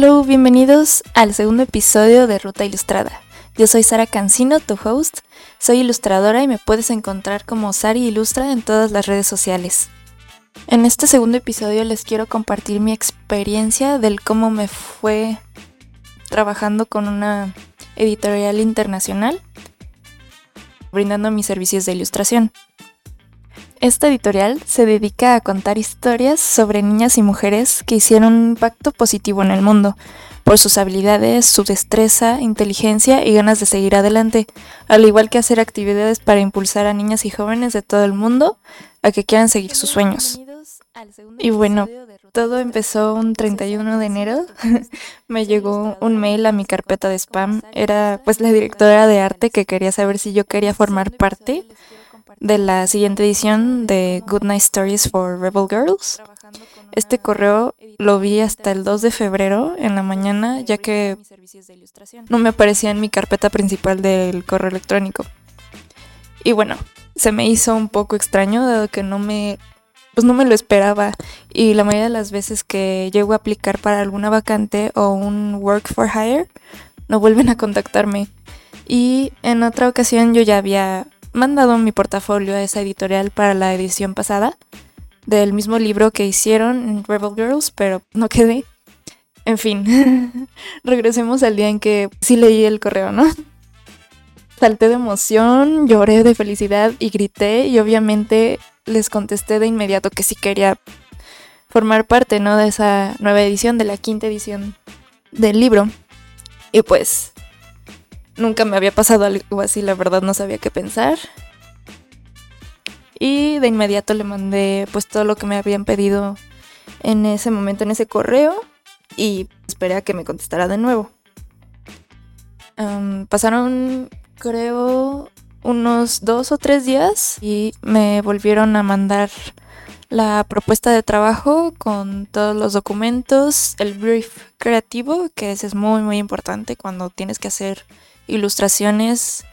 Hello, bienvenidos al segundo episodio de Ruta Ilustrada. Yo soy Sara Cancino, tu host. Soy ilustradora y me puedes encontrar como Sari Ilustra en todas las redes sociales. En este segundo episodio les quiero compartir mi experiencia del cómo me fue trabajando con una editorial internacional, brindando mis servicios de ilustración. Esta editorial se dedica a contar historias sobre niñas y mujeres que hicieron un impacto positivo en el mundo, por sus habilidades, su destreza, inteligencia y ganas de seguir adelante, al igual que hacer actividades para impulsar a niñas y jóvenes de todo el mundo a que quieran seguir sus sueños. Y bueno, todo empezó un 31 de enero. Me llegó un mail a mi carpeta de spam. Era pues la directora de arte que quería saber si yo quería formar parte de la siguiente edición de Good Night Stories for Rebel Girls. Este correo lo vi hasta el 2 de febrero en la mañana, ya que no me aparecía en mi carpeta principal del correo electrónico. Y bueno, se me hizo un poco extraño, dado que no me, pues no me lo esperaba. Y la mayoría de las veces que llego a aplicar para alguna vacante o un work for hire, no vuelven a contactarme. Y en otra ocasión yo ya había mandado mi portafolio a esa editorial para la edición pasada del mismo libro que hicieron en Rebel Girls, pero no quedé. En fin, regresemos al día en que sí leí el correo, ¿no? Salté de emoción, lloré de felicidad y grité y obviamente les contesté de inmediato que sí quería formar parte, ¿no? De esa nueva edición, de la quinta edición del libro. Y pues Nunca me había pasado algo así, la verdad no sabía qué pensar. Y de inmediato le mandé pues todo lo que me habían pedido en ese momento, en ese correo, y esperé a que me contestara de nuevo. pasaron, creo, unos dos o tres días y me volvieron a mandar la propuesta de trabajo con todos los documentos, el brief creativo, que ese es muy muy importante cuando tienes que hacer ilustraciones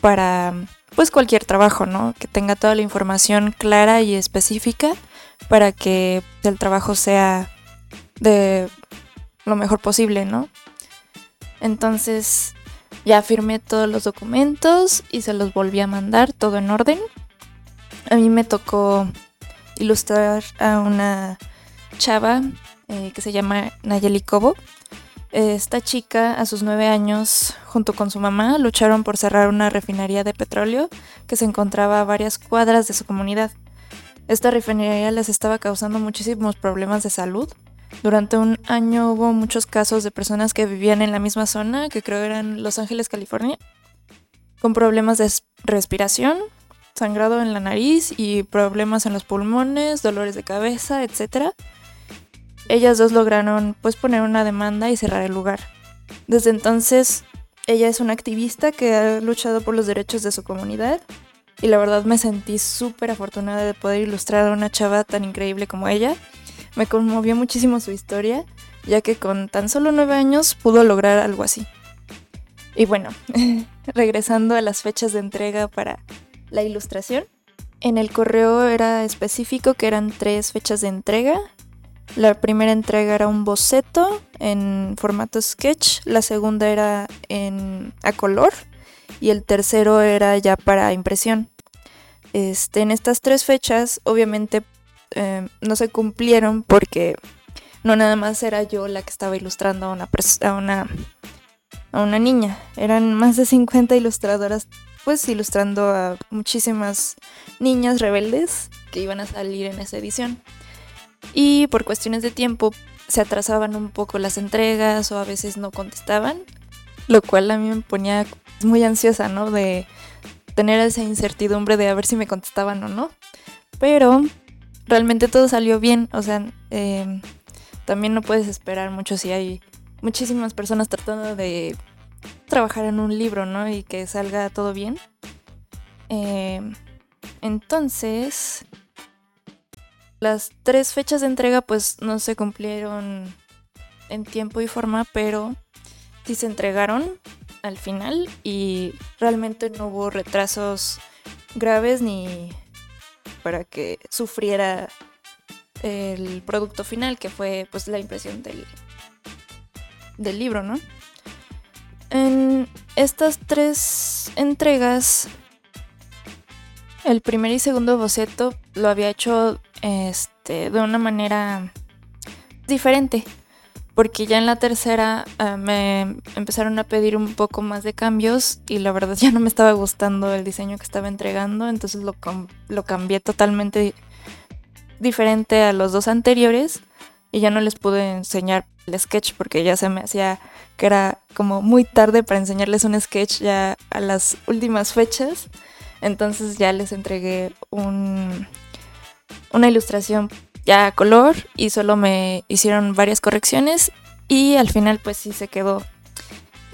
para pues cualquier trabajo, ¿no? Que tenga toda la información clara y específica para que el trabajo sea de lo mejor posible, ¿no? Entonces ya firmé todos los documentos y se los volví a mandar, todo en orden. A mí me tocó ilustrar a una chava eh, que se llama Nayeli Cobo. Esta chica, a sus nueve años, junto con su mamá, lucharon por cerrar una refinería de petróleo que se encontraba a varias cuadras de su comunidad. Esta refinería les estaba causando muchísimos problemas de salud. Durante un año hubo muchos casos de personas que vivían en la misma zona, que creo eran Los Ángeles, California, con problemas de respiración, sangrado en la nariz y problemas en los pulmones, dolores de cabeza, etc ellas dos lograron pues poner una demanda y cerrar el lugar. Desde entonces, ella es una activista que ha luchado por los derechos de su comunidad y la verdad me sentí súper afortunada de poder ilustrar a una chava tan increíble como ella. Me conmovió muchísimo su historia, ya que con tan solo nueve años pudo lograr algo así. Y bueno, regresando a las fechas de entrega para la ilustración, en el correo era específico que eran tres fechas de entrega la primera entrega era un boceto en formato sketch, la segunda era en a color y el tercero era ya para impresión. Este, en estas tres fechas obviamente eh, no se cumplieron porque no nada más era yo la que estaba ilustrando a una, a una, a una niña, eran más de 50 ilustradoras pues ilustrando a muchísimas niñas rebeldes que iban a salir en esa edición y por cuestiones de tiempo se atrasaban un poco las entregas o a veces no contestaban, lo cual a mí me ponía muy ansiosa, ¿no? De tener esa incertidumbre de a ver si me contestaban o no. Pero realmente todo salió bien, o sea, em, también no puedes esperar mucho si hay muchísimas personas tratando de trabajar en un libro, ¿no? Y que salga todo bien. Em, entonces, las tres fechas de entrega pues no se cumplieron en tiempo y forma, pero sí se entregaron al final y realmente no hubo retrasos graves ni para que sufriera el producto final que fue pues la impresión del del libro, ¿no? En estas tres entregas, el primer y segundo boceto lo había hecho este, de una manera diferente, porque ya en la tercera eh, me empezaron a pedir un poco más de cambios y la verdad ya no me estaba gustando el diseño que estaba entregando, entonces lo, lo cambié totalmente diferente a los dos anteriores y ya no les pude enseñar el sketch porque ya se me hacía que era como muy tarde para enseñarles un sketch ya a las últimas fechas. Entonces ya les entregué un, una ilustración ya a color y solo me hicieron varias correcciones y al final pues sí se quedó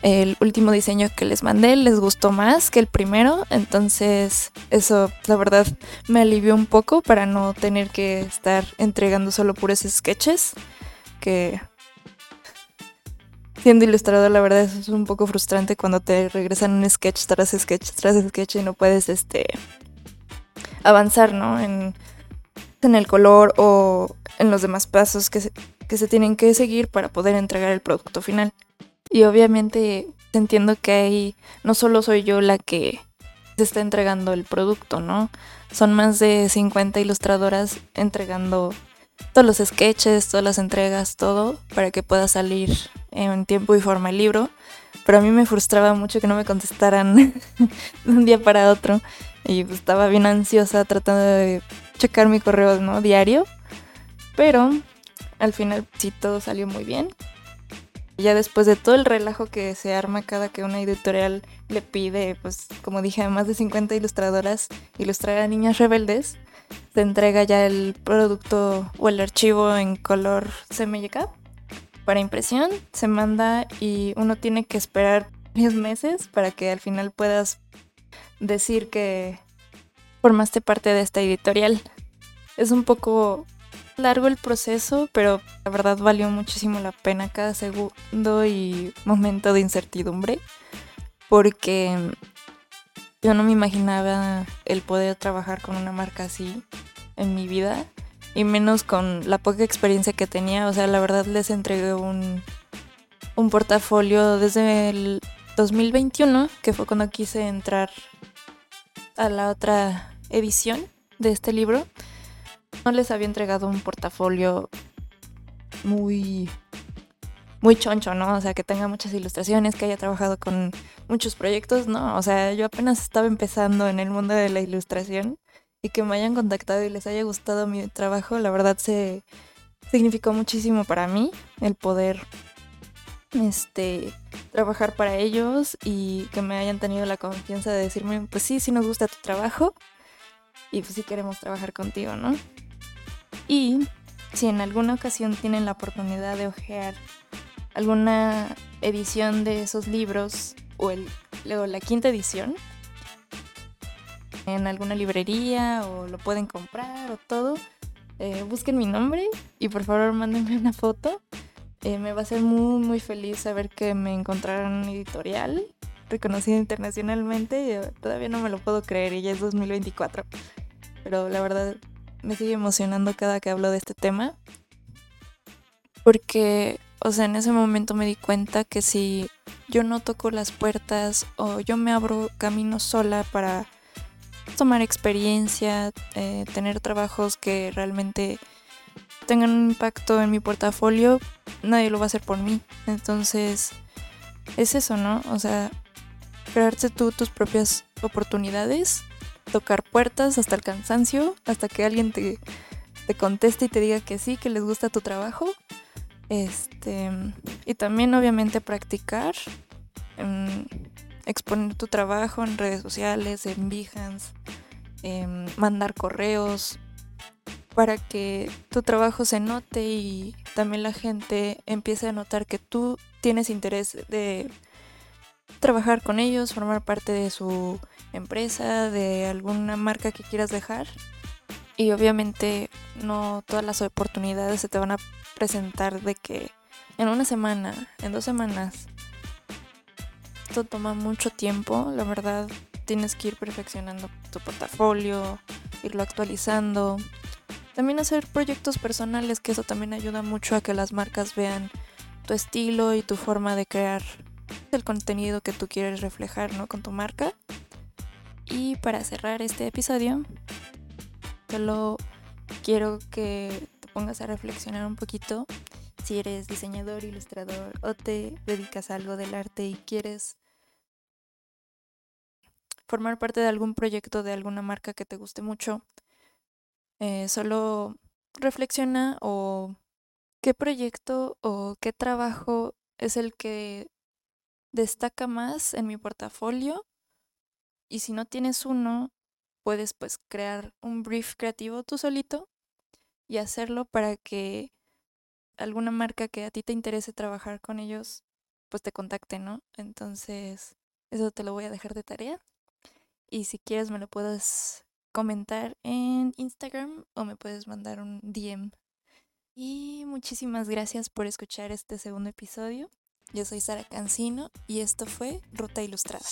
el último diseño que les mandé. Les gustó más que el primero, entonces eso la verdad me alivió un poco para no tener que estar entregando solo puros sketches, que siendo ilustrador la verdad es un poco frustrante cuando te regresan un sketch tras sketch tras sketch y no puedes este avanzar, ¿no? En, en el color o en los demás pasos que que se tienen que seguir para poder entregar el producto final. Y obviamente entiendo que ahí no solo soy yo la que se está entregando el producto, ¿no? Son más de 50 ilustradoras entregando todos los sketches, todas las entregas, todo, para que pueda salir en tiempo y forma el libro. Pero a mí me frustraba mucho que no me contestaran de un día para otro. Y pues, estaba bien ansiosa tratando de checar mi correo ¿no? diario. Pero al final sí todo salió muy bien. Ya después de todo el relajo que se arma cada que una editorial le pide, pues como dije, a más de 50 ilustradoras ilustrar a niñas rebeldes, se entrega ya el producto o el archivo en color CMYK para impresión, se manda y uno tiene que esperar 10 meses para que al final puedas decir que formaste parte de esta editorial. Es un poco largo el proceso, pero la verdad valió muchísimo la pena cada segundo y momento de incertidumbre, porque yo no me imaginaba el poder trabajar con una marca así en mi vida, y menos con la poca experiencia que tenía. O sea, la verdad les entregué un, un portafolio desde el 2021, que fue cuando quise entrar a la otra edición de este libro no les había entregado un portafolio muy muy choncho, ¿no? O sea, que tenga muchas ilustraciones, que haya trabajado con muchos proyectos, ¿no? O sea, yo apenas estaba empezando en el mundo de la ilustración y que me hayan contactado y les haya gustado mi trabajo, la verdad se significó muchísimo para mí el poder este trabajar para ellos y que me hayan tenido la confianza de decirme, pues sí, sí nos gusta tu trabajo y pues sí queremos trabajar contigo, ¿no? Y si en alguna ocasión tienen la oportunidad de ojear alguna edición de esos libros o, el, la quinta edición en alguna librería o lo pueden comprar o todo, eh, busquen mi nombre y por favor mándenme una foto. Eh, me va a ser muy muy feliz saber que me encontraron un editorial reconocido internacionalmente. todavía no me lo puedo creer y ya es 2024. Pero la verdad me sigue emocionando cada que hablo de este tema. Porque, o sea, en ese momento me di cuenta que si yo no toco las puertas o yo me abro camino sola para tomar experiencia, eh, tener trabajos que realmente tengan un impacto en mi portafolio, nadie lo va a hacer por mí. Entonces, es eso, ¿no? O sea, crearte tú tus propias oportunidades tocar puertas hasta el cansancio, hasta que alguien te, te conteste y te diga que sí, que les gusta tu trabajo. Este, y también obviamente practicar, exponer tu trabajo en redes sociales, en Behance, mandar correos, para que tu trabajo se note y también la gente empiece a notar que tú tienes interés de trabajar con ellos, formar parte de su empresa, de alguna marca que quieras dejar. Y obviamente no todas las oportunidades se te van a presentar de que en una semana, en dos semanas. Esto toma mucho tiempo, la verdad tienes que ir perfeccionando tu portafolio, irlo actualizando. También hacer proyectos personales, que eso también ayuda mucho a que las marcas vean tu estilo y tu forma de crear el contenido que tú quieres reflejar, ¿no? Con tu marca. Y para cerrar este episodio, solo quiero que te pongas a reflexionar un poquito si eres diseñador, ilustrador o te dedicas a algo del arte y quieres formar parte de algún proyecto de alguna marca que te guste mucho, eh, solo reflexiona o qué proyecto o qué trabajo es el que destaca más en mi portafolio y si no tienes uno, puedes pues crear un brief creativo tú solito y hacerlo para que alguna marca que a ti te interese trabajar con ellos, pues te contacte, ¿no? Entonces, eso te lo voy a dejar de tarea. Y si quieres me lo puedes comentar en Instagram o me puedes mandar un DM. Y muchísimas gracias por escuchar este segundo episodio. Yo soy Sara Cancino y esto fue Ruta Ilustrada.